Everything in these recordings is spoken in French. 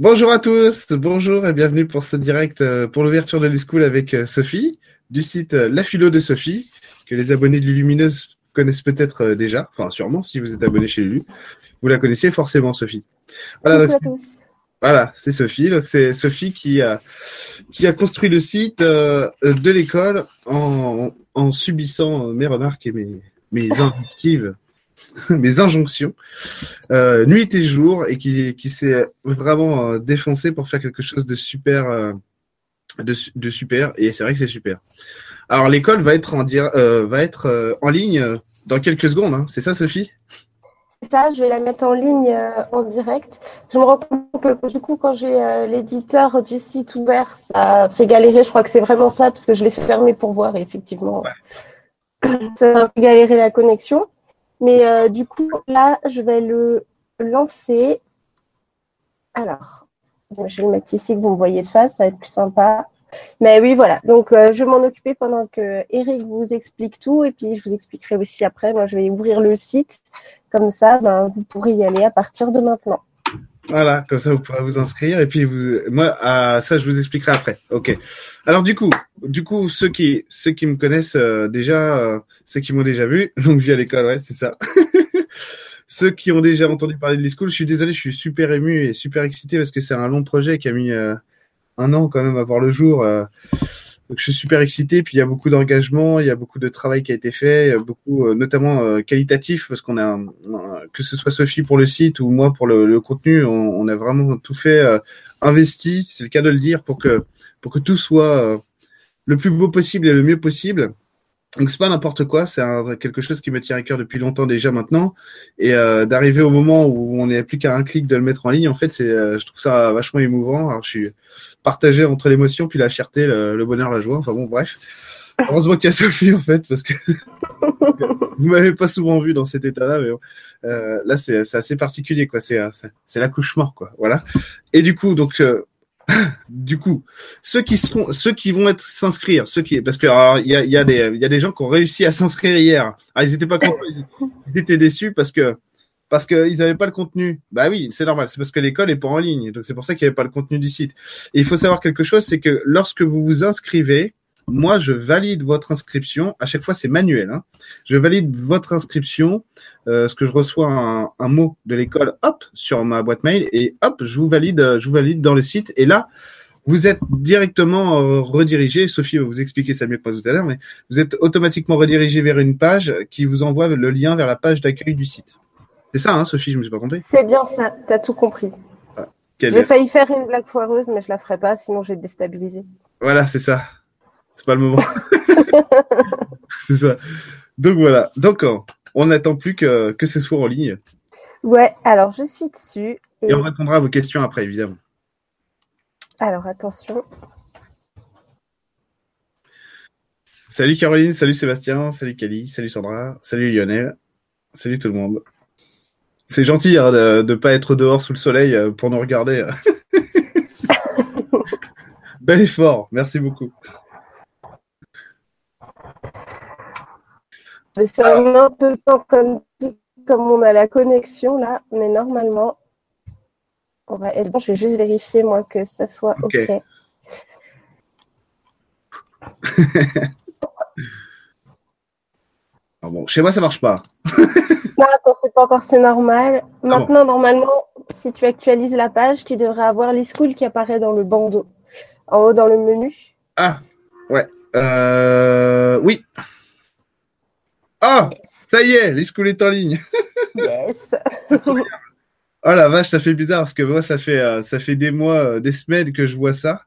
Bonjour à tous, bonjour et bienvenue pour ce direct euh, pour l'ouverture de l'e-school avec euh, Sophie du site euh, La Philo de Sophie, que les abonnés de Lumineuse connaissent peut-être déjà, enfin sûrement si vous êtes abonné chez Lulu. Vous la connaissez forcément, Sophie. Voilà, donc, voilà, c'est Sophie. Donc c'est Sophie qui a qui a construit le site de l'école en, en subissant mes remarques et mes mes invectives mes injonctions, euh, nuit et jour, et qui, qui s'est vraiment euh, défoncé pour faire quelque chose de super, euh, de, de, super. Et c'est vrai que c'est super. Alors l'école va être en dire, va être en ligne dans quelques secondes. Hein. C'est ça, Sophie? C'est ça. Je vais la mettre en ligne en direct. Je me rends compte que du coup, quand j'ai l'éditeur du site ouvert, ça fait galérer. Je crois que c'est vraiment ça parce que je l'ai fermé pour voir. Et effectivement, ouais. ça a fait galérer la connexion. Mais euh, du coup, là, je vais le lancer. Alors, je vais le mettre ici que vous me voyez de face, ça va être plus sympa. Mais oui, voilà. Donc, euh, je vais m'en occuper pendant que Eric vous explique tout. Et puis, je vous expliquerai aussi après. Moi, je vais ouvrir le site. Comme ça, ben, vous pourrez y aller à partir de maintenant. Voilà, comme ça vous pourrez vous inscrire et puis vous, moi, ah, ça je vous expliquerai après. Ok. Alors du coup, du coup, ceux qui, ceux qui me connaissent euh, déjà, euh, ceux qui m'ont déjà vu, donc via l'école, ouais, c'est ça. ceux qui ont déjà entendu parler de l'e-school, je suis désolé, je suis super ému et super excité parce que c'est un long projet qui a mis euh, un an quand même à voir le jour. Donc je suis super excité, puis il y a beaucoup d'engagement, il y a beaucoup de travail qui a été fait, beaucoup euh, notamment euh, qualitatif, parce qu'on a, que ce soit Sophie pour le site ou moi pour le, le contenu, on, on, a vraiment tout fait, euh, investi, c'est le cas de le dire, pour que pour que tout soit le plus beau possible et le mieux possible. Donc c'est pas n'importe quoi, c'est quelque chose qui me tient à cœur depuis longtemps déjà maintenant, et euh, d'arriver au moment où on n'est plus qu'à un clic de le mettre en ligne, en fait, c'est, je trouve ça vachement émouvant. Alors je suis partagé entre l'émotion puis la fierté, le, le, bonheur, la joie. Enfin bon, bref. Heureusement qu'il y a Sophie en fait, parce que vous m'avez pas souvent vu dans cet état-là, mais bon. euh, là c'est assez particulier quoi. C'est l'accouchement quoi. Voilà. Et du coup donc euh, du coup ceux qui seront ceux qui vont être s'inscrire, ceux qui parce que il y a des il y a des gens qui ont réussi à s'inscrire hier. Ah ils étaient pas contents, ils étaient déçus parce que parce qu'ils n'avaient pas le contenu. Bah oui, c'est normal, c'est parce que l'école est pas en ligne, donc c'est pour ça qu'il n'y avait pas le contenu du site. Il faut savoir quelque chose, c'est que lorsque vous vous inscrivez, moi je valide votre inscription. À chaque fois, c'est manuel. Hein. Je valide votre inscription, euh, ce que je reçois un, un mot de l'école, hop, sur ma boîte mail, et hop, je vous valide, je vous valide dans le site. Et là, vous êtes directement euh, redirigé. Sophie va vous expliquer ça mieux que moi tout à l'heure, mais vous êtes automatiquement redirigé vers une page qui vous envoie le lien vers la page d'accueil du site. C'est ça, hein, Sophie, je me suis pas trompé? C'est bien ça, t'as tout compris. Ah, j'ai failli faire une blague foireuse, mais je la ferai pas, sinon je vais te déstabiliser. Voilà, c'est ça. C'est pas le moment. c'est ça. Donc voilà. Donc on n'attend plus que, que ce soit en ligne. Ouais, alors je suis dessus. Et... et on répondra à vos questions après, évidemment. Alors attention. Salut Caroline, salut Sébastien, salut Kelly, salut Sandra, salut Lionel, salut tout le monde. C'est gentil hein, de ne pas être dehors sous le soleil pour nous regarder. Bel effort, merci beaucoup. C'est un peu de temps comme, comme on a la connexion là, mais normalement, on va être bon. Je vais juste vérifier moi que ça soit OK. okay. ah bon, chez moi, ça marche pas. Non, attends, c'est pas encore, c'est normal. Maintenant, ah bon. normalement, si tu actualises la page, tu devrais avoir l'e-school qui apparaît dans le bandeau, en haut dans le menu. Ah, ouais. Euh, oui. Ah, ça y est, l'e-school est en ligne. yes. oh la vache, ça fait bizarre parce que moi, ça fait, euh, ça fait des mois, euh, des semaines que je vois ça,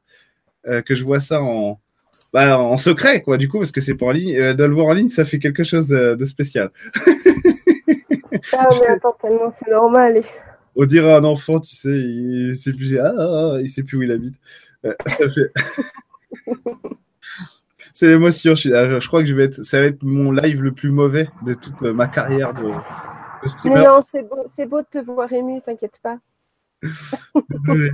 euh, que je vois ça en, bah, en secret, quoi, du coup, parce que c'est pas en ligne. De le voir en ligne, ça fait quelque chose de, de spécial. Ah, mais attends, tellement c'est normal. On dirait un enfant, tu sais, il sait plus, ah, ah, il sait plus où il habite. Ça fait. c'est l'émotion. Je, je, crois que je vais être, ça va être mon live le plus mauvais de toute ma carrière de, de streamer. Mais non, c'est beau, c'est beau de te voir ému, t'inquiète pas. Désolé.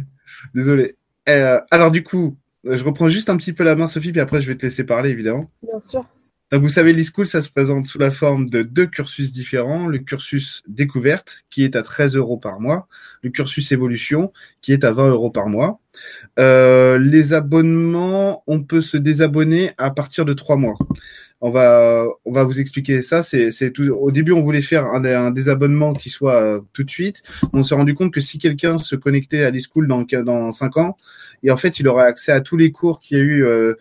Désolé. Euh, alors, du coup, je reprends juste un petit peu la main, Sophie, puis après, je vais te laisser parler, évidemment. Bien sûr. Donc vous savez, l'e-school, ça se présente sous la forme de deux cursus différents. Le cursus découverte, qui est à 13 euros par mois. Le cursus évolution, qui est à 20 euros par mois. Euh, les abonnements, on peut se désabonner à partir de trois mois on va on va vous expliquer ça. C'est tout. Au début, on voulait faire un, un désabonnement qui soit euh, tout de suite. On s'est rendu compte que si quelqu'un se connectait à l'e-school dans dans cinq ans, et en fait, il aurait accès à tous les cours qu'il y a eu euh,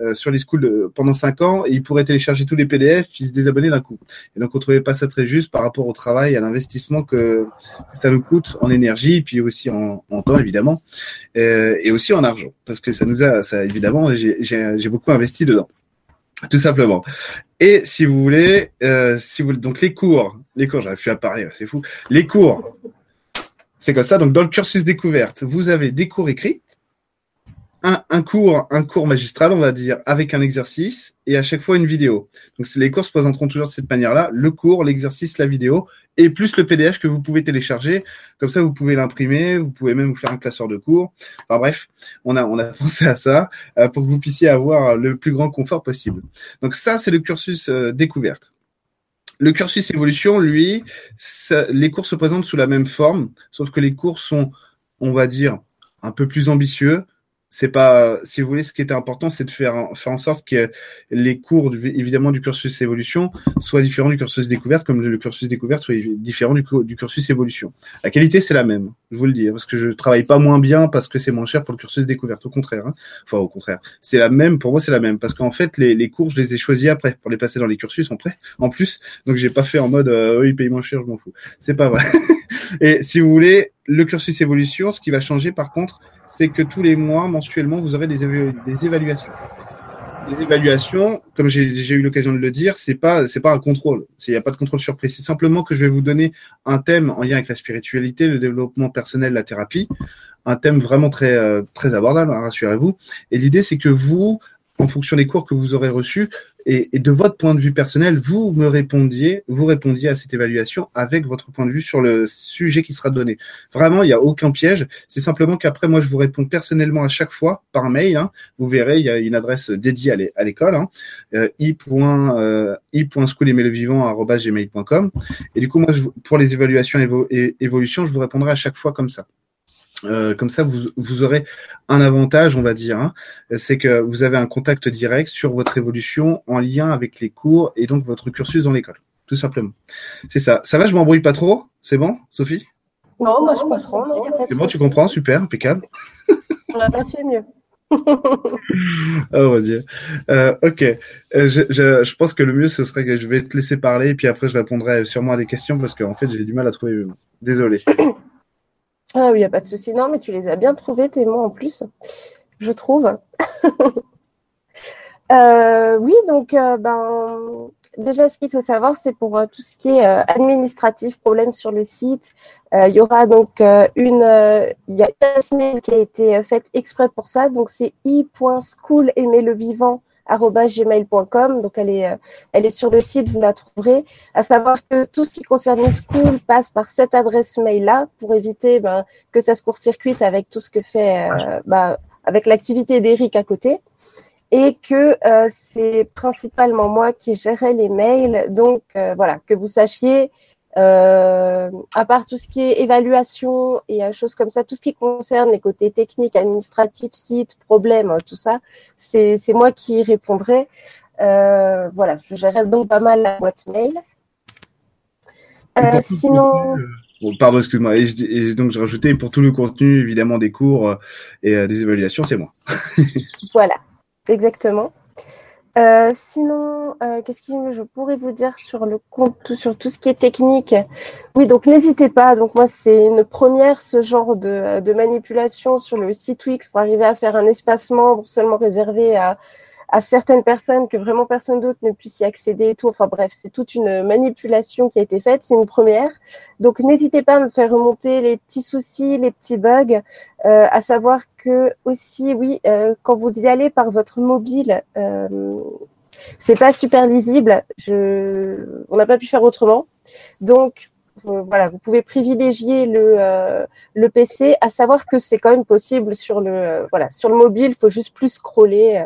euh, sur l'e-school pendant cinq ans, et il pourrait télécharger tous les PDF puis se désabonner d'un coup. Et donc, on trouvait pas ça très juste par rapport au travail, à l'investissement que ça nous coûte en énergie, puis aussi en, en temps évidemment, et aussi en argent, parce que ça nous a, ça évidemment, j'ai beaucoup investi dedans. Tout simplement. Et si vous voulez, euh, si vous donc les cours, les cours, j'arrive plus à parler, c'est fou. Les cours, c'est comme ça. Donc dans le cursus découverte, vous avez des cours écrits un, cours, un cours magistral, on va dire, avec un exercice et à chaque fois une vidéo. Donc les cours se présenteront toujours de cette manière-là, le cours, l'exercice, la vidéo et plus le PDF que vous pouvez télécharger. Comme ça, vous pouvez l'imprimer, vous pouvez même vous faire un classeur de cours. Enfin bref, on a on a pensé à ça euh, pour que vous puissiez avoir le plus grand confort possible. Donc ça, c'est le cursus euh, découverte. Le cursus évolution, lui, les cours se présentent sous la même forme, sauf que les cours sont, on va dire, un peu plus ambitieux, c'est pas, si vous voulez, ce qui était important, c'est de faire, faire en sorte que les cours, évidemment, du cursus évolution soient différents du cursus découverte, comme le cursus découverte soit différent du, du cursus évolution. La qualité, c'est la même, je vous le dis, hein, parce que je travaille pas moins bien parce que c'est moins cher pour le cursus découverte. Au contraire, hein. enfin, au contraire, c'est la même. Pour moi, c'est la même, parce qu'en fait, les, les, cours, je les ai choisis après pour les passer dans les cursus en prêt, en plus. Donc, j'ai pas fait en mode, euh, oui, paye moins cher, je m'en fous. C'est pas vrai. Et si vous voulez, le cursus évolution, ce qui va changer, par contre, c'est que tous les mois, mensuellement, vous aurez des, évaluations. Les évaluations, comme j'ai eu l'occasion de le dire, c'est pas pas un contrôle. Il n'y a pas de contrôle surprise. C'est simplement que je vais vous donner un thème en lien avec la spiritualité, le développement personnel, la thérapie, un thème vraiment très euh, abordable, hein, rassurez-vous. Et l'idée, c'est que vous, en fonction des cours que vous aurez reçus et, de votre point de vue personnel, vous me répondiez, vous répondiez à cette évaluation avec votre point de vue sur le sujet qui sera donné. Vraiment, il n'y a aucun piège. C'est simplement qu'après, moi, je vous réponds personnellement à chaque fois par mail. Hein. Vous verrez, il y a une adresse dédiée à l'école, hein, euh, i.school.gmail.com. Et du coup, moi, pour les évaluations et évolutions, je vous répondrai à chaque fois comme ça. Euh, comme ça, vous, vous, aurez un avantage, on va dire, hein. c'est que vous avez un contact direct sur votre évolution en lien avec les cours et donc votre cursus dans l'école, tout simplement. C'est ça. Ça va, je m'embrouille pas trop? C'est bon, Sophie? Non, moi je comprends. C'est bon, tu comprends? Super, impeccable. On a pas fait mieux. oh mon dieu. Euh, ok. Euh, je, je, je, pense que le mieux ce serait que je vais te laisser parler et puis après je répondrai sûrement à des questions parce qu'en fait j'ai du mal à trouver. Désolé. Ah oui, il n'y a pas de souci. Non, mais tu les as bien trouvés, tes mots en plus, je trouve. Euh, oui, donc, euh, ben, déjà, ce qu'il faut savoir, c'est pour euh, tout ce qui est administratif, problème sur le site, il y aura donc une, il y a une semaine qui a été faite exprès pour ça, donc c'est i.school aimer le vivant gmail.com. Donc, elle est, euh, elle est sur le site, vous la trouverez. À savoir que tout ce qui concerne les schools passe par cette adresse mail-là pour éviter ben, que ça se court-circuite avec tout ce que fait, euh, ben, avec l'activité d'Eric à côté. Et que euh, c'est principalement moi qui gérais les mails. Donc, voilà, que vous sachiez euh, à part tout ce qui est évaluation et euh, choses comme ça, tout ce qui concerne les côtés techniques, administratifs, sites, problèmes, tout ça, c'est moi qui répondrai. Euh, voilà, je gérerai donc pas mal la boîte mail. Euh, sinon. pardon, excuse-moi. Et, donc, je rajoutais pour tout le contenu, évidemment, des cours et des évaluations, c'est moi. voilà, exactement. Euh, sinon, euh, qu'est-ce que je pourrais vous dire sur le compte, sur tout ce qui est technique? Oui, donc n'hésitez pas. Donc moi, c'est une première ce genre de, de, manipulation sur le site Wix pour arriver à faire un espacement seulement réservé à, à certaines personnes que vraiment personne d'autre ne puisse y accéder et tout. Enfin bref, c'est toute une manipulation qui a été faite. C'est une première. Donc n'hésitez pas à me faire remonter les petits soucis, les petits bugs. Euh, à savoir que aussi, oui, euh, quand vous y allez par votre mobile, euh, c'est pas super lisible. Je... On n'a pas pu faire autrement. Donc euh, voilà, vous pouvez privilégier le, euh, le PC, à savoir que c'est quand même possible sur le, voilà, sur le mobile, il faut juste plus scroller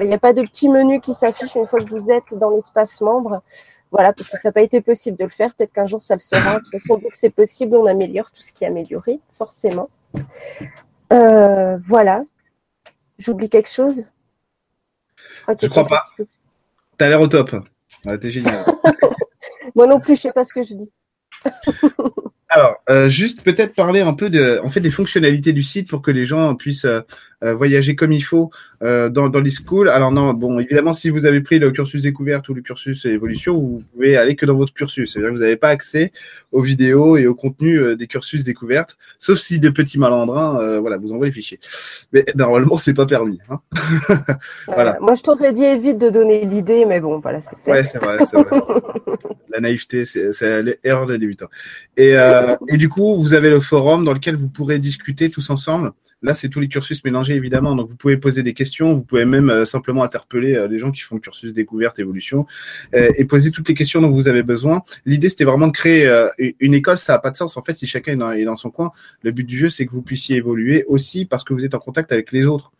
il n'y a pas de petit menu qui s'affiche une fois que vous êtes dans l'espace membre. Voilà, parce que ça n'a pas été possible de le faire. Peut-être qu'un jour ça le sera. De toute façon, dès que c'est possible, on améliore tout ce qui est amélioré, forcément. Euh, voilà. J'oublie quelque chose? Je crois, crois pas. Tu as l'air au top. T'es génial. Moi non plus, je sais pas ce que je dis. Alors, euh, juste peut-être parler un peu de, en fait, des fonctionnalités du site pour que les gens puissent euh, euh, voyager comme il faut euh, dans, dans les schools. Alors non, bon, évidemment, si vous avez pris le cursus découverte ou le cursus évolution, vous pouvez aller que dans votre cursus. C'est-à-dire que vous n'avez pas accès aux vidéos et au contenu euh, des cursus découvertes, sauf si des petits malandrins, voilà, vous envoient les fichiers. Mais normalement, c'est pas permis. Hein voilà. Moi, je t'aurais dit évite de donner l'idée, mais bon, voilà, c'est fait. Ouais, c'est vrai, c'est vrai. La naïveté, c'est l'erreur des débutants. Et, et du coup, vous avez le forum dans lequel vous pourrez discuter tous ensemble Là, c'est tous les cursus mélangés, évidemment. Donc, vous pouvez poser des questions. Vous pouvez même euh, simplement interpeller euh, les gens qui font le cursus découverte, évolution, euh, et poser toutes les questions dont vous avez besoin. L'idée, c'était vraiment de créer une école. Ça n'a pas de sens. En fait, si chacun est dans, son coin, le but du jeu, c'est que vous puissiez évoluer aussi parce que vous êtes en contact avec les autres.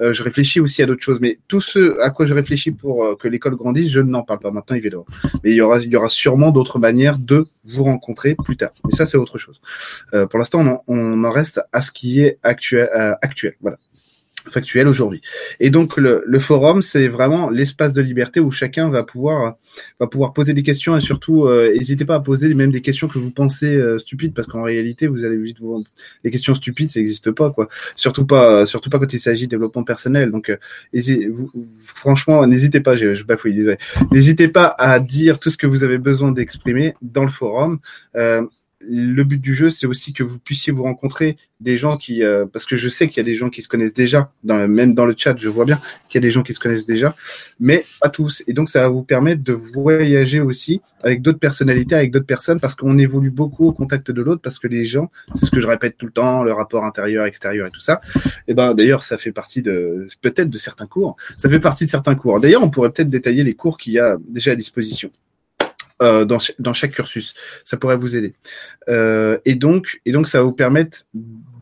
je réfléchis aussi à d'autres choses. Mais tout ce à quoi je réfléchis pour que l'école grandisse, je n'en parle pas maintenant, évidemment. Mais il y aura, sûrement d'autres manières de vous rencontrer plus tard. Mais ça, c'est autre chose. pour l'instant, on en reste à ce qui est actuel euh, actuel. Voilà factuel aujourd'hui. Et donc le, forum, c'est vraiment l'espace de liberté où chacun va pouvoir va pouvoir poser des questions et surtout euh, n'hésitez pas à poser même des questions que vous pensez euh, stupides parce qu'en réalité vous allez vite vous les questions stupides ça n'existe pas quoi. Surtout pas surtout pas quand il s'agit de développement personnel. Donc franchement n'hésitez pas, je, je bafouille désolé. N'hésitez pas à dire tout ce que vous avez besoin d'exprimer dans le forum le but du jeu, c'est aussi que vous puissiez vous rencontrer des gens qui, euh, parce que je sais qu'il y a des gens qui se connaissent déjà, même dans le chat, je vois bien qu'il y a des gens qui se connaissent déjà, mais pas tous. Et donc, ça va vous permettre de voyager aussi avec d'autres personnalités, avec d'autres personnes, parce qu'on évolue beaucoup au contact de l'autre, parce que les gens, c'est ce que je répète tout le temps, le rapport intérieur, extérieur et tout ça. Et ben, d'ailleurs, ça fait partie de, peut-être de certains cours. Ça fait partie de certains cours. D'ailleurs, on pourrait peut-être détailler les cours qu'il y a déjà à disposition. Euh, dans, chaque cursus. Ça pourrait vous aider. Euh, et donc, et donc, ça va vous permettre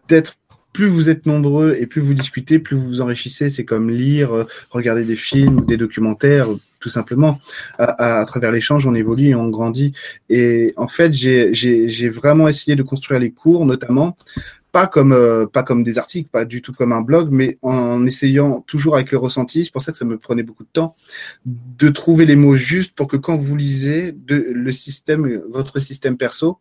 d'être plus vous êtes nombreux et plus vous discutez, plus vous vous enrichissez. C'est comme lire, euh, regarder des films, des documentaires, tout simplement. À, à, travers l'échange, on évolue et on grandit. Et en fait, j'ai vraiment essayé de construire les cours, notamment pas comme euh, pas comme des articles, pas du tout comme un blog, mais en essayant toujours avec le ressenti. C'est pour ça que ça me prenait beaucoup de temps de trouver les mots justes pour que quand vous lisez le système, votre système perso,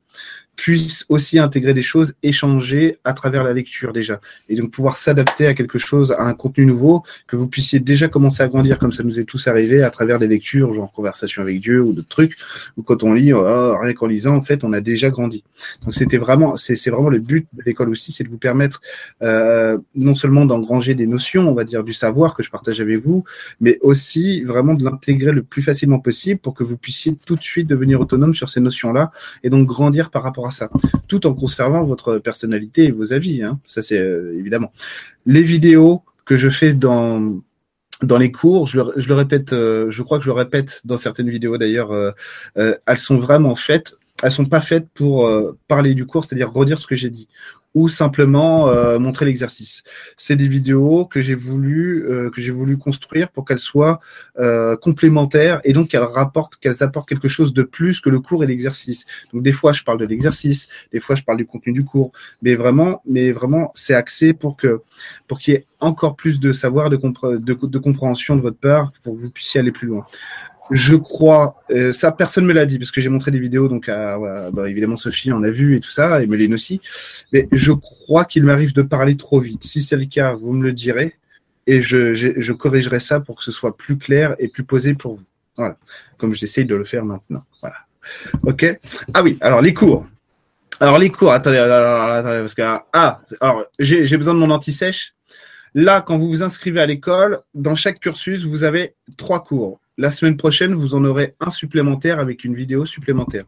puisse aussi intégrer des choses, échanger à travers la lecture déjà, et donc pouvoir s'adapter à quelque chose, à un contenu nouveau, que vous puissiez déjà commencer à grandir comme ça nous est tous arrivé à travers des lectures, genre conversation avec Dieu ou d'autres trucs, ou quand on lit, oh, rien qu'en lisant, en fait, on a déjà grandi. Donc c'était vraiment, c'est vraiment le but de l'école aussi, c'est de vous permettre euh, non seulement d'engranger des notions, on va dire du savoir que je partage avec vous, mais aussi vraiment de l'intégrer le plus facilement possible pour que vous puissiez tout de suite devenir autonome sur ces notions-là et donc grandir par rapport à ça, tout en conservant votre personnalité et vos avis. Hein. Ça, c'est euh, évidemment. Les vidéos que je fais dans les cours, je le, je le répète, euh, je crois que je le répète dans certaines vidéos d'ailleurs, euh, elles sont vraiment faites elles sont pas faites pour parler du cours, c'est-à-dire redire ce que j'ai dit ou simplement euh, montrer l'exercice. C'est des vidéos que j'ai voulu euh, que j'ai voulu construire pour qu'elles soient euh, complémentaires et donc qu'elles rapportent qu'elles apportent quelque chose de plus que le cours et l'exercice. Donc des fois je parle de l'exercice, des fois je parle du contenu du cours, mais vraiment mais vraiment c'est axé pour que pour qu'il y ait encore plus de savoir de, de, de compréhension de votre part pour que vous puissiez aller plus loin je crois, euh, ça personne me l'a dit parce que j'ai montré des vidéos, donc à, bah, évidemment Sophie en a vu et tout ça, et Méline aussi. Mais je crois qu'il m'arrive de parler trop vite. Si c'est le cas, vous me le direz et je, je, corrigerai ça pour que ce soit plus clair et plus posé pour vous. Voilà, comme j'essaye de le faire maintenant. Voilà. Ok. Ah oui. Alors les cours. Alors les cours. Attendez, attendez parce que ah, alors j'ai besoin de mon anti-sèche. Là, quand vous vous inscrivez à l'école, dans chaque cursus, vous avez trois cours. La semaine prochaine, vous en aurez un supplémentaire avec une vidéo supplémentaire.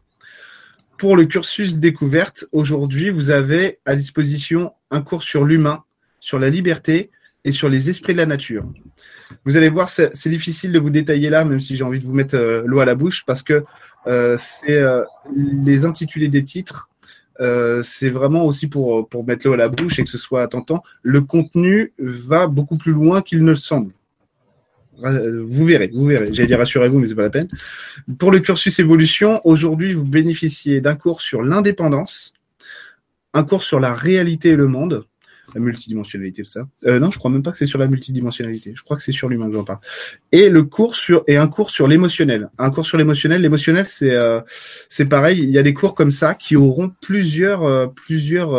Pour le cursus découverte, aujourd'hui, vous avez à disposition un cours sur l'humain, sur la liberté et sur les esprits de la nature. Vous allez voir, c'est difficile de vous détailler là, même si j'ai envie de vous mettre euh, l'eau à la bouche, parce que euh, c'est euh, les intitulés des titres. c'est vraiment aussi pour, pour mettre l'eau à la bouche et que ce soit tentant. Le contenu va beaucoup plus loin qu'il ne le semble. Vous verrez, vous verrez. J'allais dire rassurez-vous, mais c'est pas la peine. Pour le cursus évolution, aujourd'hui, vous bénéficiez d'un cours sur l'indépendance, un cours sur la réalité et le monde, la multidimensionnalité, tout ça. Euh, non, je crois même pas que c'est sur la multidimensionnalité. Je crois que c'est sur l'humain que j'en parle. Et le cours sur et un cours sur l'émotionnel. Un cours sur l'émotionnel. L'émotionnel, c'est euh, c'est pareil. Il y a des cours comme ça qui auront plusieurs euh, plusieurs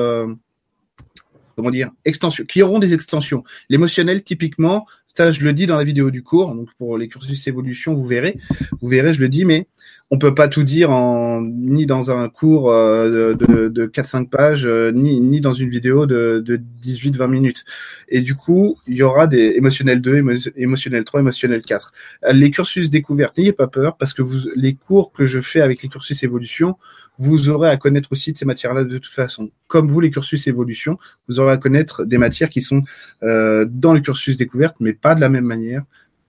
comment dire extensions, qui auront des extensions. L'émotionnel, typiquement, ça je le dis dans la vidéo du cours. Donc pour les cursus évolution, vous verrez, vous verrez, je le dis, mais on peut pas tout dire en ni dans un cours euh, de, de 4-5 pages, euh, ni, dans une vidéo de, de 18-20 minutes. Et du coup, il y aura des émotionnels 2, émotionnel 3, émotionnel 4. Les cursus découvertes, n'ayez pas peur, parce que les cours que je fais avec les cursus évolution, vous aurez à connaître aussi de ces matières-là de toute façon. Comme vous, les cursus évolution, vous aurez à connaître des matières qui sont euh, dans le cursus découverte, mais pas de la même manière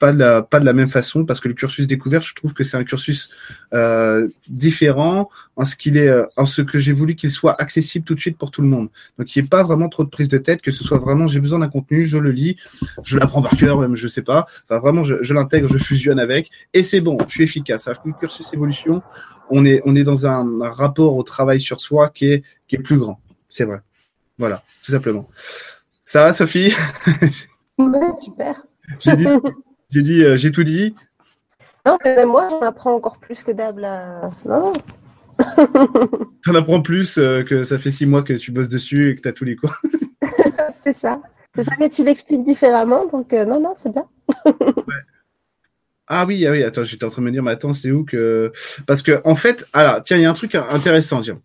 pas de la pas de la même façon parce que le cursus découverte, je trouve que c'est un cursus euh, différent en ce qu'il est euh, en ce que j'ai voulu qu'il soit accessible tout de suite pour tout le monde. Donc il n'y ait pas vraiment trop de prise de tête, que ce soit vraiment j'ai besoin d'un contenu, je le lis, je l'apprends par cœur, même je sais pas. Enfin vraiment je, je l'intègre, je fusionne avec et c'est bon, je suis efficace. Alors que le cursus évolution, on est on est dans un, un rapport au travail sur soi qui est qui est plus grand. C'est vrai. Voilà, tout simplement. Ça va, Sophie? Ouais, super. J'ai dit, j'ai dit, euh, j'ai tout dit. Non, mais même moi, j'en apprends encore plus que Dab là. Non. T'en apprends plus euh, que ça fait six mois que tu bosses dessus et que tu as tous les cours. c'est ça. C'est ça, mais tu l'expliques différemment, donc euh, non, non, c'est bien. ouais. Ah oui, ah oui, attends, j'étais en train de me dire, mais attends, c'est où que. Parce que, en fait, alors, tiens, il y a un truc intéressant, tiens.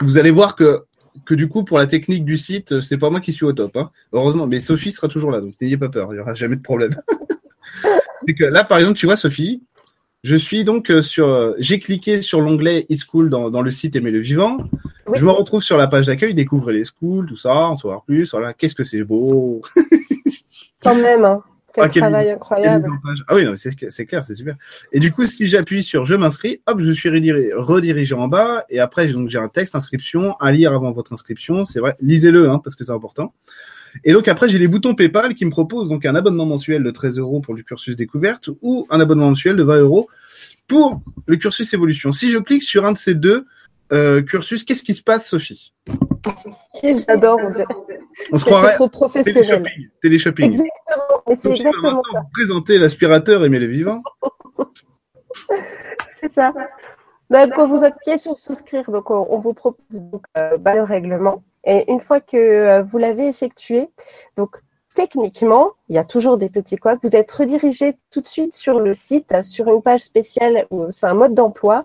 Vous allez voir que, que du coup, pour la technique du site, c'est pas moi qui suis au top. Hein. Heureusement, mais Sophie sera toujours là, donc n'ayez pas peur, il n'y aura jamais de problème. C'est que là, par exemple, tu vois, Sophie, je suis donc euh, sur. J'ai cliqué sur l'onglet e-school dans, dans le site Aimer le vivant. Oui. Je me retrouve sur la page d'accueil, découvrir les schools, tout ça, en savoir plus. Voilà, qu'est-ce que c'est beau. Quand même, hein. Quel ah, travail quel, incroyable. Quel ah oui, c'est clair, c'est super. Et du coup, si j'appuie sur je m'inscris, hop, je suis redirigé, redirigé en bas. Et après, donc j'ai un texte inscription à lire avant votre inscription. C'est vrai, lisez-le, hein, parce que c'est important. Et donc après, j'ai les boutons PayPal qui me proposent donc un abonnement mensuel de 13 euros pour le cursus découverte ou un abonnement mensuel de 20 euros pour le cursus évolution. Si je clique sur un de ces deux euh, cursus, qu'est-ce qui se passe, Sophie? J'adore, on dirait. On se croirait trop professionnel. Téléshopping. Exactement, mais c'est exactement ça. Vous présenter l'aspirateur Aimer les vivants. c'est ça. Donc, quand vous appuyez sur souscrire, donc on, on vous propose donc, euh, bah, le règlement. Et une fois que euh, vous l'avez effectué, donc techniquement, il y a toujours des petits couacs. Vous êtes redirigé tout de suite sur le site, sur une page spéciale où c'est un mode d'emploi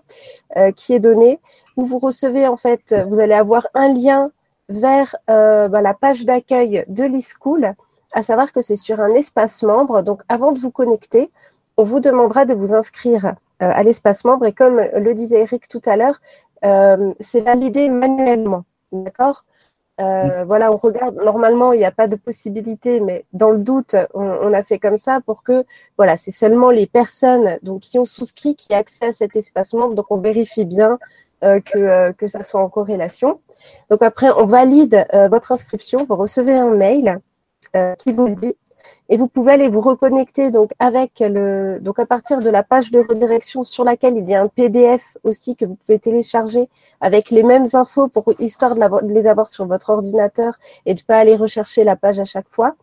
euh, qui est donné, où vous recevez en fait, vous allez avoir un lien vers euh, bah, la page d'accueil de l'e-school, à savoir que c'est sur un espace membre. Donc avant de vous connecter, on vous demandera de vous inscrire euh, à l'espace membre et comme le disait Eric tout à l'heure, euh, c'est validé manuellement. D'accord? Euh, voilà, on regarde. Normalement, il n'y a pas de possibilité, mais dans le doute, on, on, a fait comme ça pour que, voilà, c'est seulement les personnes donc qui ont souscrit qui aient accès à cet espace membre. Donc, on vérifie bien euh, que euh, que ça soit en corrélation. Donc après, on valide votre inscription. Vous recevez un mail qui vous le dit. Et vous pouvez aller vous reconnecter donc avec le donc à partir de la page de redirection sur laquelle il y a un PDF aussi que vous pouvez télécharger avec les mêmes infos pour histoire de, les avoir sur votre ordinateur et de pas aller rechercher la page à chaque fois.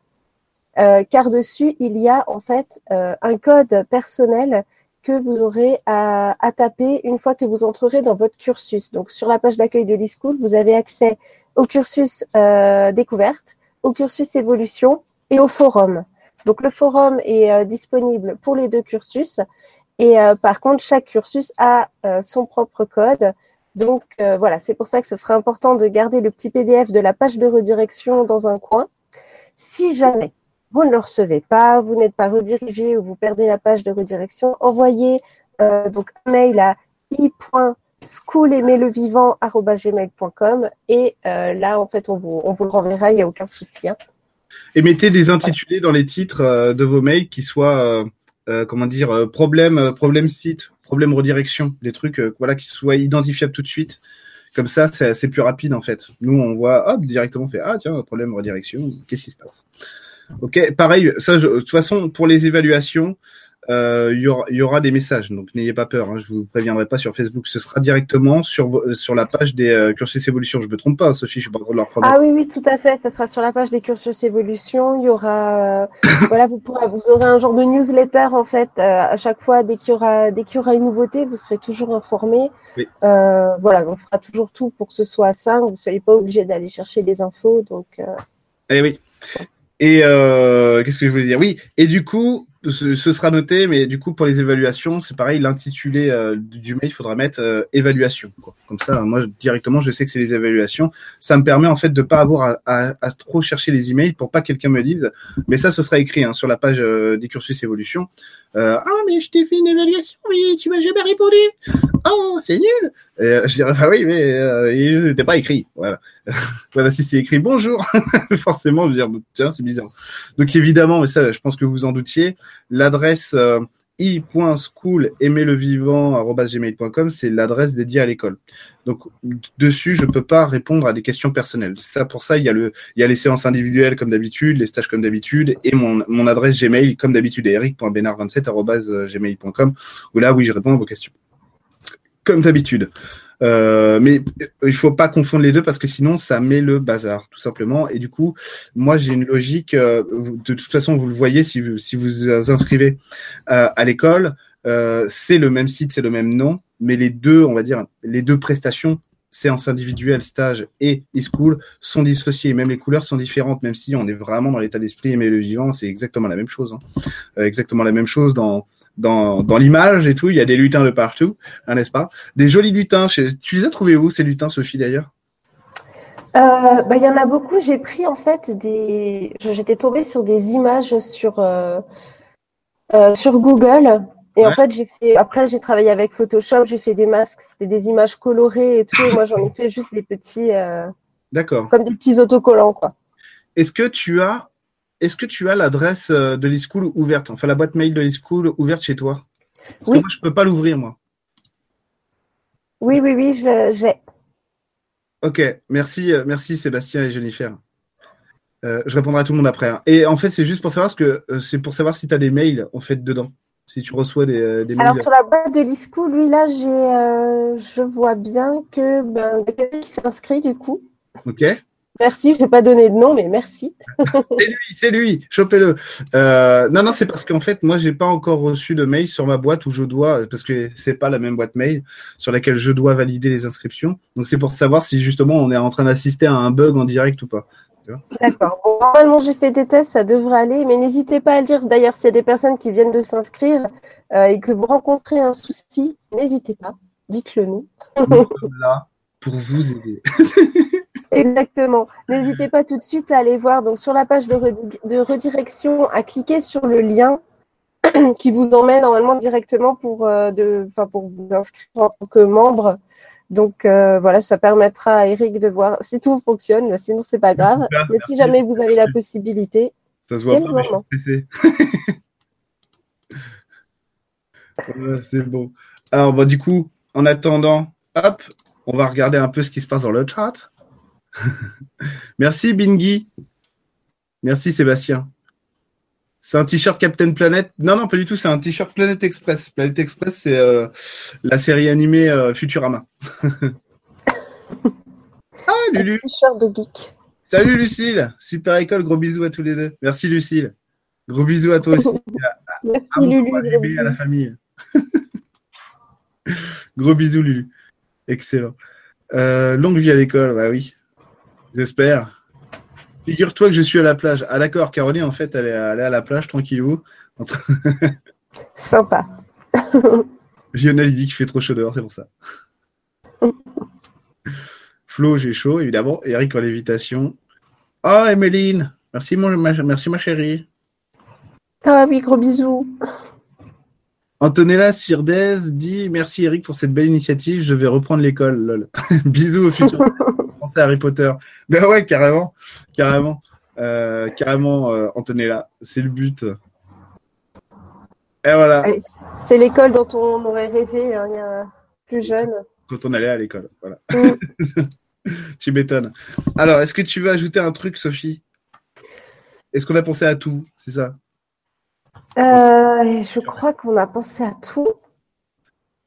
Euh, car dessus il y a en fait euh, un code personnel que vous aurez à, à, taper une fois que vous entrerez dans votre cursus. Donc sur la page d'accueil de l'e-school, vous avez accès au cursus euh, découverte, au cursus évolution et au forum. Donc le forum est euh, disponible pour les deux cursus et euh, par contre chaque cursus a euh, son propre code. Donc voilà, c'est pour ça que ce serait important de garder le petit PDF de la page de redirection dans un coin. Si jamais vous ne le recevez pas, vous n'êtes pas redirigé ou vous perdez la page de redirection, envoyez donc un mail à i.schoolemaitlevivant.gmail.com et là en fait on vous, on vous le renverra, il n'y a aucun souci. Hein. Et mettez des intitulés dans les titres euh, de vos mails qui soient, euh, euh, comment dire, problème, problème site, problème redirection, des trucs, voilà, qui soient identifiables tout de suite. Comme ça, c'est plus rapide en fait. Nous, on voit, hop, directement, on fait, ah tiens, problème redirection, qu'est-ce qui se passe? Ok, pareil, ça, de toute façon, pour les évaluations, euh, il y, aura, des messages, donc n'ayez pas peur. Hein, je vous préviendrai pas sur Facebook. Ce sera directement sur sur la page des euh, cursus évolution. Je me trompe pas, Sophie. Je suis pas de leur Ah oui, oui, tout à fait. Ça sera sur la page des cursus évolution. Il y aura, euh, voilà, vous pourrez, vous aurez un genre de newsletter en fait à chaque fois dès qu'il y aura dès qu'il y aura une nouveauté, vous serez toujours informé. voilà, on fera toujours tout pour que ce soit ça. Vous ne soyez pas obligé d'aller chercher les infos. Donc. Eh oui. Et qu'est-ce que je voulais dire? Oui. Et du coup, ce, sera noté, mais du coup, pour les évaluations, c'est pareil, l'intitulé euh, du mail, il faudra mettre euh, évaluation. Quoi. Comme ça, moi, directement, je sais que c'est les évaluations. Ça me permet, en fait, de pas avoir à, à, trop chercher les emails pour pas que quelqu'un me dise. Mais ça, ce sera écrit hein, sur la page euh, des cursus évolution. ah, mais je t'ai fait une évaluation, oui, tu m'as jamais répondu. Oh, c'est nul. je dirais, bah oui, mais il n'était pas écrit. Voilà. voilà, si c'est écrit bonjour, forcément, je veux dire, tiens, c'est bizarre. Donc, évidemment, mais ça, je pense que vous en doutiez, L'adresse euh, c'est l'adresse dédiée à l'école. Donc dessus, je peux pas répondre à des questions personnelles. Ça pour ça, il y a le il y a les séances individuelles comme d'habitude, les stages comme d'habitude et mon, mon adresse Gmail comme d'habitude eric.benard27@gmail.com où là oui, je réponds à vos questions. Comme d'habitude. Euh, mais il faut pas confondre les deux parce que sinon ça met le bazar tout simplement. Et du coup, moi j'ai une logique. Euh, de toute façon, vous le voyez si vous, si vous inscrivez euh, à l'école, c'est le même site, c'est le même nom, mais les deux, on va dire, les deux prestations séances individuelles, stage et e-school sont dissociées. Même les couleurs sont différentes, même si on est vraiment dans l'état d'esprit aimer le vivant, c'est exactement la même chose. Hein. exactement la même chose dans dans, dans l'image et tout. Il y a des lutins de partout, hein, n'est-ce pas? Des jolis lutins. Tu les as trouvés où ces lutins, Sophie, d'ailleurs? Euh, bah, il y en a beaucoup. J'ai pris en fait des. J'étais tombée sur des images sur euh, euh, sur Google. Et en fait, j'ai fait. Après, j'ai travaillé avec Photoshop. J'ai fait des masques, c'était des images colorées et tout. Et moi, j'en ai fait juste des petits. D'accord. Comme des petits autocollants, quoi. Est-ce que tu as est-ce que tu as l'adresse euh, de l'e-school ouverte, enfin la boîte mail de l'e-school ouverte chez toi? Parce oui. que moi, je peux pas l'ouvrir, moi. Oui, oui, oui, j'ai. Ok, merci, euh, merci Sébastien et Jennifer. Euh, je répondrai à tout le monde après. Hein. Et en fait, c'est juste pour savoir ce que c'est pour savoir si tu as des mails en fait dedans. Si tu reçois des, mails. Alors sur la boîte de l'e-school, lui là, j'ai, je vois bien que ben, il y a quelqu'un qui s'est inscrit du coup. Ok. Merci, je vais pas donner de nom, mais merci. c'est lui, c'est lui, chopez-le. Euh, non, non, c'est parce qu'en fait, moi, j'ai pas encore reçu de mail sur ma boîte où je dois, parce que c'est pas la même boîte mail sur laquelle je dois valider les inscriptions. Donc c'est pour savoir si justement on est en train d'assister à un bug en direct ou pas. D'accord. normalement, j'ai fait des tests, ça devrait aller, mais n'hésitez pas à le dire. D'ailleurs, s'il y a des personnes qui viennent de s'inscrire euh, et que vous rencontrez un souci, n'hésitez pas, dites-le nous. Nous sommes là pour vous aider. Exactement. N'hésitez pas tout de suite à aller voir donc sur la page de, redirection, à cliquer sur le lien qui vous emmène normalement directement pour, euh, de, pour vous inscrire en tant que membre. Donc euh, voilà, ça permettra à Eric de voir si tout fonctionne, sinon c'est pas grave. mais si jamais vous avez la possibilité, ça se voit pas, c'est bon. Alors bah, du coup, en attendant, hop, on va regarder un peu ce qui se passe dans le chat. Merci Bingy. Merci Sébastien. C'est un t-shirt Captain Planet? Non, non, pas du tout. C'est un t-shirt Planet Express. Planet Express, c'est euh, la série animée euh, Futurama. ah, Lulu. T-shirt de geek. Salut Lucille. Super école. Gros bisous à tous les deux. Merci Lucille. Gros bisous à toi aussi. Merci Lulu. À, la famille. gros bisous Lulu. Excellent. Euh, longue vie à l'école, bah oui. J'espère. Figure-toi que je suis à la plage. Ah d'accord, Caroline, en fait, elle est, à la plage, tranquillou. Sympa. Lionel, il dit qu'il fait trop chaud dehors, c'est pour ça. Flo, j'ai chaud, évidemment. Eric en lévitation. Oh, Emeline, merci, mon, ma, merci ma chérie. Ah oui, gros bisous. Antonella Sirdez dit merci Eric pour cette belle initiative. Je vais reprendre l'école. Bisous au futur. À Harry Potter. Ben ouais, carrément, carrément, euh, carrément, euh, Antonella, c'est le but. Et voilà. C'est l'école dont on aurait rêvé hein, plus jeune. Quand on allait à l'école, voilà. Mm. tu m'étonnes. Alors, est-ce que tu veux ajouter un truc, Sophie? Est-ce qu'on a pensé à tout? C'est ça? Euh, Je crois qu'on a pensé à tout.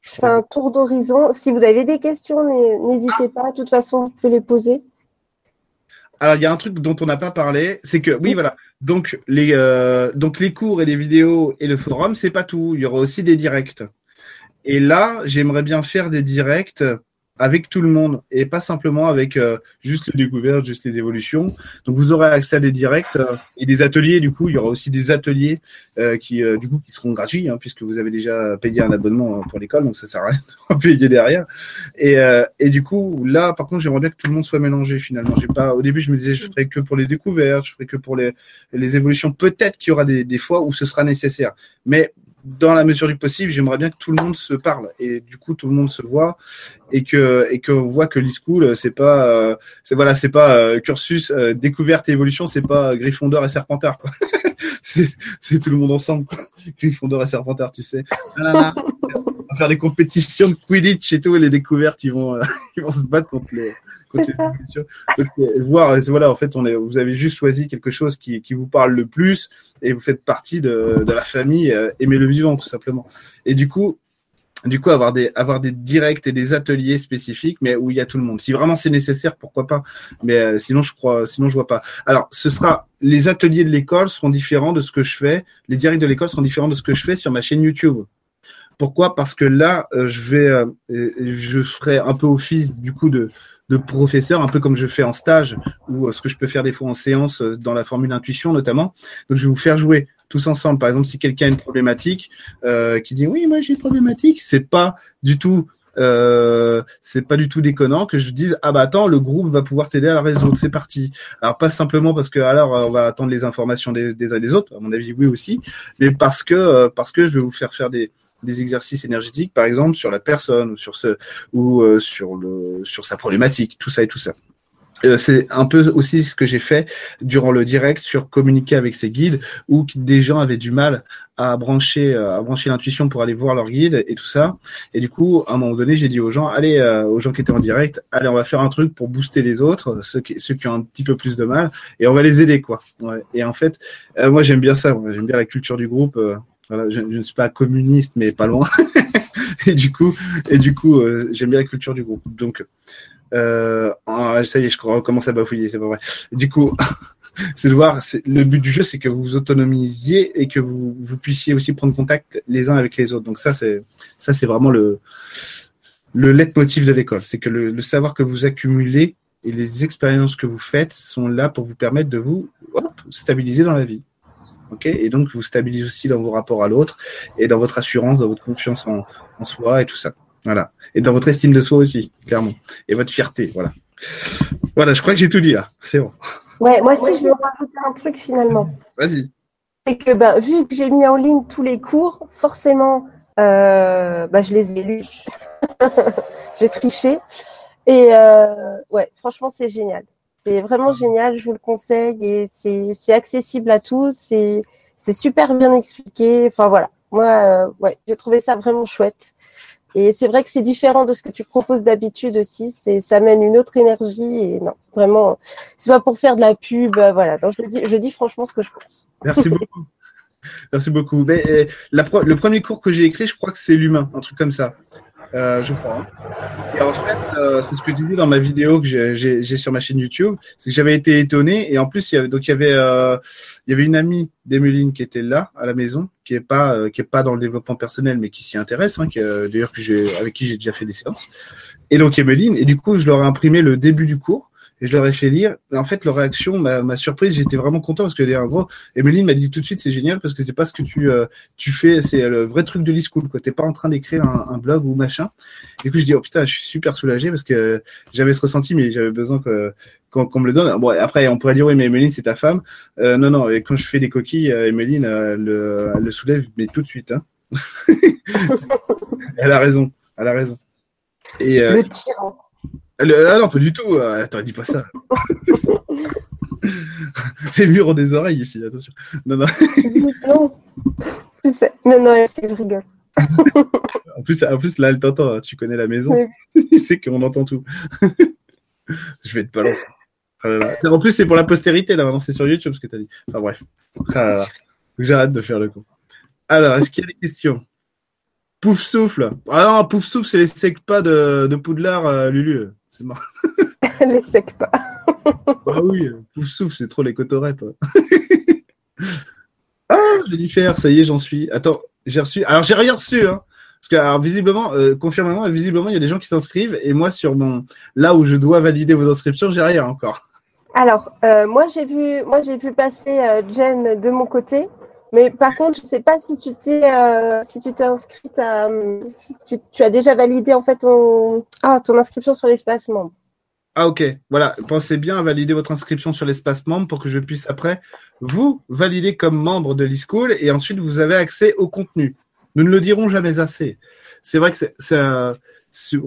Je fais un tour d'horizon. Si vous avez des questions, n'hésitez pas. De toute façon, vous pouvez les poser. Alors, il y a un truc dont on n'a pas parlé, c'est que, oui, voilà. Donc les, euh, donc, les cours et les vidéos et le forum, c'est pas tout. Il y aura aussi des directs. Et là, j'aimerais bien faire des directs avec tout le monde et pas simplement avec euh, juste les découvertes, juste les évolutions. Donc vous aurez accès à des directs euh, et des ateliers. Du coup, il y aura aussi des ateliers euh, qui du coup qui seront gratuits hein, puisque vous avez déjà payé un abonnement pour l'école, donc ça sert à rien de payer derrière. Et, et du coup, là, par contre, j'aimerais bien que tout le monde soit mélangé finalement. J'ai pas au début, je me disais je ferai que pour les découvertes, je ferai que pour les les évolutions. Peut-être qu'il y aura des, des fois où ce sera nécessaire, mais dans la mesure du possible, j'aimerais bien que tout le monde se parle et du coup tout le monde se voit et que et qu'on voit que l'e-school c'est pas euh, c'est voilà c'est pas euh, cursus euh, découverte et évolution c'est pas Gryffondor et Serpentard c'est tout le monde ensemble quoi. Et Serpentard tu sais va faire des compétitions de Quidditch et tout les découvertes ils vont ils vont se battre contre les voir, voilà, en fait, on est, vous avez juste choisi quelque chose qui, qui vous parle le plus et vous faites partie de, de la famille euh, aimer le vivant, tout simplement. Et du coup, du coup, avoir des, avoir des directs et des ateliers spécifiques, mais où il y a tout le monde. Si vraiment c'est nécessaire, pourquoi pas. Mais euh, sinon, je crois, sinon je vois pas. Alors, ce sera les ateliers de l'école seront différents de ce que je fais. Les directs de l'école seront différents de ce que je fais sur ma chaîne YouTube. Pourquoi? Parce que là, euh, je vais, je ferai un peu office du coup de, professeur, un peu comme je fais en stage ou euh, ce que je peux faire des fois en séance euh, dans la formule intuition notamment. Donc je vais vous faire jouer tous ensemble. Par exemple, si quelqu'un a une problématique, euh, qui dit oui, moi j'ai une problématique, c'est pas du tout euh, c'est pas du tout déconnant que je dise ah bah attends le groupe va pouvoir t'aider à la résoudre c'est parti alors pas simplement parce que alors on va attendre les informations des, des uns des autres à mon avis oui aussi mais parce que parce que je vais vous faire faire des des exercices énergétiques, par exemple, sur la personne ou sur ce ou euh, sur le sur sa problématique, tout ça et tout ça. Euh, c'est un peu aussi ce que j'ai fait durant le direct sur communiquer avec ses guides, où des gens avaient du mal à brancher euh, à brancher l'intuition pour aller voir leur guide et tout ça. Et du coup, à un moment donné, j'ai dit aux gens, allez, aux gens qui étaient en direct, allez, on va faire un truc pour booster les autres, ceux qui ceux qui ont un petit peu plus de mal, et on va les aider quoi. Ouais. Et en fait, moi j'aime bien ça, j'aime bien la culture du groupe je, ne suis pas communiste, mais pas loin. et du coup, et du coup, euh, j'aime bien la culture du groupe. Donc, euh, ah, ça y est, je commence à bafouiller, c'est pas vrai. Du coup, c'est de voir. Le but du jeu, c'est que vous vous autonomisiez et que vous, puissiez aussi prendre contact les uns avec les autres. Donc ça, c'est ça, c'est vraiment le le leitmotiv de l'école. C'est que le, savoir que vous accumulez et les expériences que vous faites sont là pour vous permettre de vous stabiliser dans la vie et donc, vous stabilisez aussi dans vos rapports à l'autre et dans votre assurance, dans votre confiance en, soi et tout ça. Voilà. Et dans votre estime de soi aussi, clairement. Et votre fierté, voilà. Voilà, je crois que j'ai tout dit là. C'est bon. Ouais, moi aussi, je vais rajouter un truc finalement. Vas-y. C'est que bah, vu que j'ai mis en ligne tous les cours, forcément, euh, bah, je les ai lus. j'ai triché. Et euh, ouais, franchement, c'est génial. C'est vraiment génial, je vous le conseille et c'est accessible à tous, c'est super bien expliqué. Enfin voilà, moi, euh, ouais, j'ai trouvé ça vraiment chouette. Et c'est vrai que c'est différent de ce que tu proposes d'habitude aussi. C'est, ça mène une autre énergie et non, vraiment, c'est pas pour faire de la pub, euh, voilà. Donc je dis, je dis franchement ce que je pense. Merci beaucoup. Merci beaucoup. Mais, euh, le premier cours que j'ai écrit, je crois que c'est l'humain, un truc comme ça. Euh, je crois. Et en fait, euh, c'est ce que tu dis dans ma vidéo que j'ai sur ma chaîne YouTube, c'est que j'avais été étonné et en plus il y avait donc il y avait euh, il y avait une amie d'Emeline qui était là à la maison, qui est pas qui est pas dans le développement personnel mais qui s'y intéresse, hein, d'ailleurs que j'ai avec qui j'ai déjà fait des séances. Et donc Emeline et du coup je leur ai imprimé le début du cours et je leur ai fait lire. En fait, leur réaction m'a surprise. J'étais vraiment content parce que, en gros, Emeline m'a dit tout de suite, c'est génial parce que c'est pas ce que tu, euh, tu fais, c'est le vrai truc de l'e-school. T'es pas en train d'écrire un, un, blog ou machin. Du coup, je dis, oh putain, je suis super soulagé parce que j'avais ce ressenti, mais j'avais besoin que, qu'on me le donne. Bon, après, on pourrait dire, oui, mais Emeline, c'est ta femme. Euh, non, non, et quand je fais des coquilles, euh, Emeline, elle, le, elle le soulève, mais tout de suite, hein. elle a raison, elle a raison. Et, euh, le tyran. Ah non, pas du tout. Euh, attends, dis pas ça. Les murs ont des oreilles ici, attention. Non, non. non. Non, c'est que je rigole? en, plus, en plus, là, elle t'entend. Tu connais la maison. tu sais qu'on entend tout. je vais te balancer. En plus, c'est pour la postérité, là, c'est sur YouTube ce que tu as dit. Enfin bref. Ah J'arrête de faire le coup. Alors, est-ce qu'il y a des questions? Pouf souffle. Ah non, pouf souffle, c'est les secpas de, de Poudlard, euh, Lulu. C'est marrant. les secpas. ah oui, pouf souffle, c'est trop les cotorep. ah, faire, ça y est, j'en suis. Attends, j'ai reçu. Alors, j'ai rien reçu, hein. Parce que, alors, visiblement, euh, confirmément, visiblement, il y a des gens qui s'inscrivent et moi, sur mon, là où je dois valider vos inscriptions, j'ai rien encore. Alors, euh, moi, j'ai vu, moi, j'ai vu passer euh, Jen de mon côté. Mais par contre, je ne sais pas si tu t'es euh, si tu t'es inscrite à si tu, as déjà validé en fait ton ah ton inscription sur l'espace membre. Ah ok, voilà, pensez bien à valider votre inscription sur l'espace membre pour que je puisse après vous valider comme membre de l'e-school et ensuite vous avez accès au contenu. Nous ne le dirons jamais assez. C'est vrai que c'est,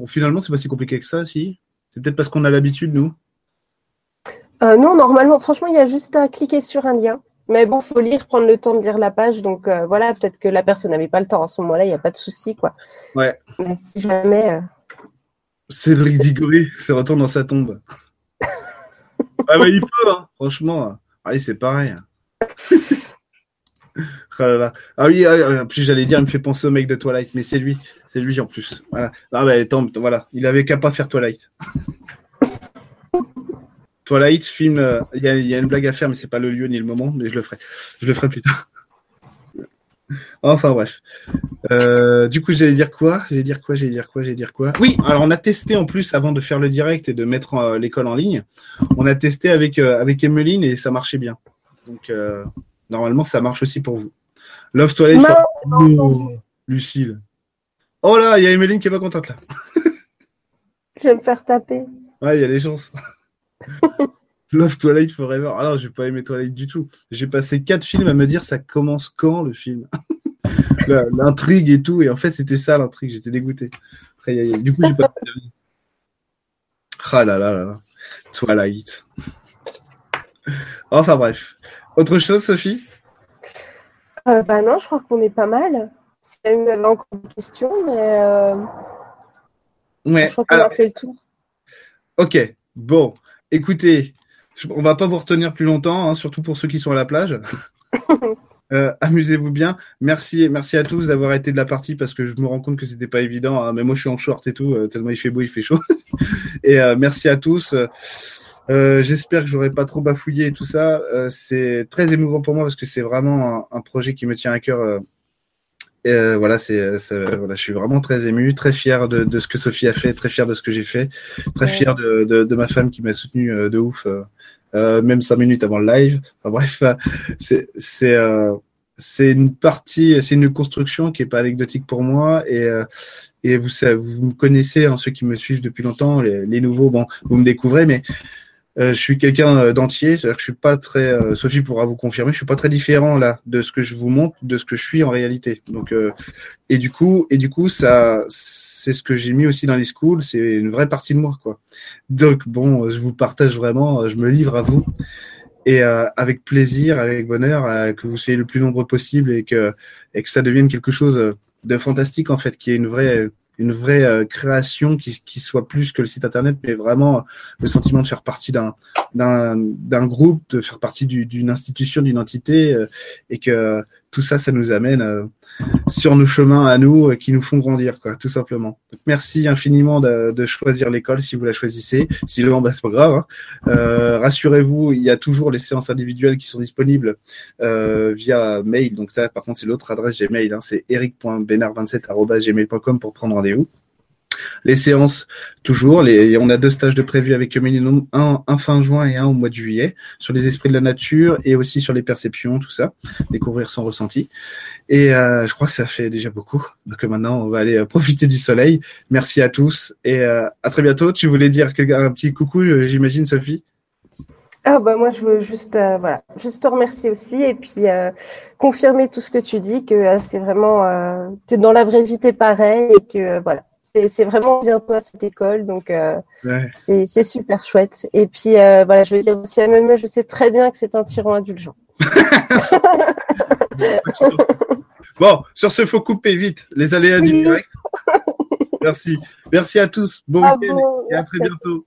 finalement c'est pas si compliqué que ça, si. C'est peut-être parce qu'on a l'habitude nous. Euh, non, normalement, franchement, il y a juste à cliquer sur un lien. Mais bon, faut lire, prendre le temps de lire la page. Donc euh, voilà, peut-être que la personne n'avait pas le temps à ce moment-là, il n'y a pas de souci, quoi. Ouais. Mais si jamais. Euh... Cédric Diggory se retourne dans sa tombe. ah bah il peut, hein, franchement. Allez, c'est pareil. Ah, ah oui, ah, en plus j'allais dire, il me fait penser au mec de Twilight, mais c'est lui, c'est lui en plus. Voilà. Ah bah attends, voilà, il avait qu'à pas faire Twilight. Twilight, film, euh, il y, a une blague à faire, mais c'est pas le lieu ni le moment, mais je le ferai. Je le ferai plus tard. Enfin bref. Euh, du coup, j'allais dire quoi? J'allais dire quoi? J'allais dire quoi? J'allais dire quoi? Oui, alors on a testé en plus avant de faire le direct et de mettre euh, l'école en ligne. On a testé avec avec Emeline et ça marchait bien. Donc normalement, ça marche aussi pour vous. Love Twilight. Lucille. Oh là, il y a Emeline qui est pas contente là. je vais me faire taper. Ouais, il y a des chances. Love Twilight Forever. Alors, j'ai pas aimé Twilight du tout. J'ai passé quatre films à me dire ça commence quand le film? L'intrigue et tout. Et en fait, c'était ça l'intrigue. J'étais dégoûté. du coup, j'ai pas. Ah là là là là. Twilight. Enfin bref. Autre chose, Sophie? Euh, Bah non, je crois qu'on est pas mal. Si vous avez encore des questions, mais. Euh, ouais. Je crois qu'on a fait le tour. Ok. Bon. Écoutez, on va pas vous retenir plus longtemps, hein, surtout pour ceux qui sont à la plage. Euh, amusez-vous bien. Merci, merci à tous d'avoir été de la partie parce que je me rends compte que c'était pas évident. Hein, mais moi, je suis en short et tout, euh, tellement il fait beau, il fait chaud. et euh, merci à tous. J'espère que j'aurai pas trop bafouillé et tout ça. c'est très émouvant pour moi parce que c'est vraiment un, projet qui me tient à cœur euh, voilà, c'est, voilà, je suis vraiment très ému, très fier de, de, ce que Sophie a fait, très fier de ce que j'ai fait, très fier de, de, de, ma femme qui m'a soutenu euh, de ouf, euh, euh, même cinq minutes avant le live. Enfin, bref, c'est c'est c'est une partie, c'est une construction qui est pas anecdotique pour moi et et vous vous me connaissez, hein, ceux qui me suivent depuis longtemps, les, les nouveaux, bon, vous me découvrez, mais euh, je suis quelqu'un euh, d'entier, c'est-à-dire que je suis pas très. Euh, Sophie pourra vous confirmer, je suis pas très différent là de ce que je vous montre, de ce que je suis en réalité. Donc et du coup et du coup ça c'est ce que j'ai mis aussi dans les schools, c'est une vraie partie de moi quoi. Donc bon, je vous partage vraiment, je me livre à vous et avec plaisir, avec bonheur, que vous soyez le plus nombreux possible et que et que ça devienne quelque chose de fantastique en fait, qui est une vraie une vraie euh, création qui, soit plus que le site internet, mais vraiment le sentiment de faire partie d'un d'un groupe, de faire partie d'une institution, d'une entité, euh, et que tout ça, ça nous amène euh, sur nos chemins à nous qui nous font grandir, quoi, tout simplement. Merci infiniment de, de choisir l'école si vous la choisissez. Sinon, bah, c'est pas grave. Hein. Euh, Rassurez-vous, il y a toujours les séances individuelles qui sont disponibles euh, via mail. Donc ça, par contre, c'est l'autre adresse Gmail. Hein, c'est eric.benard27@gmail.com pour prendre rendez-vous. Les séances, toujours. On a deux stages de prévu avec Mélinum, un, un, fin juin et un au mois de juillet, sur les esprits de la nature et aussi sur les perceptions, tout ça, découvrir son ressenti. Et euh, je crois que ça fait déjà beaucoup. Donc maintenant, on va aller euh, profiter du soleil. Merci à tous et euh, à très bientôt. Tu voulais dire un petit coucou, j'imagine, Sophie? Ah bah moi je veux juste voilà juste te remercier aussi et puis confirmer tout ce que tu dis que c'est vraiment tu es dans la vraie vie t'es pareil et que voilà c'est vraiment bientôt à cette école, donc euh, c'est super chouette. Et puis euh, voilà, je veux dire aussi à même, je sais très bien que c'est un tyran indulgent. bon, sur ce, faut couper vite les aléas du direct. Merci, merci à tous. Bon week-end et à très bientôt.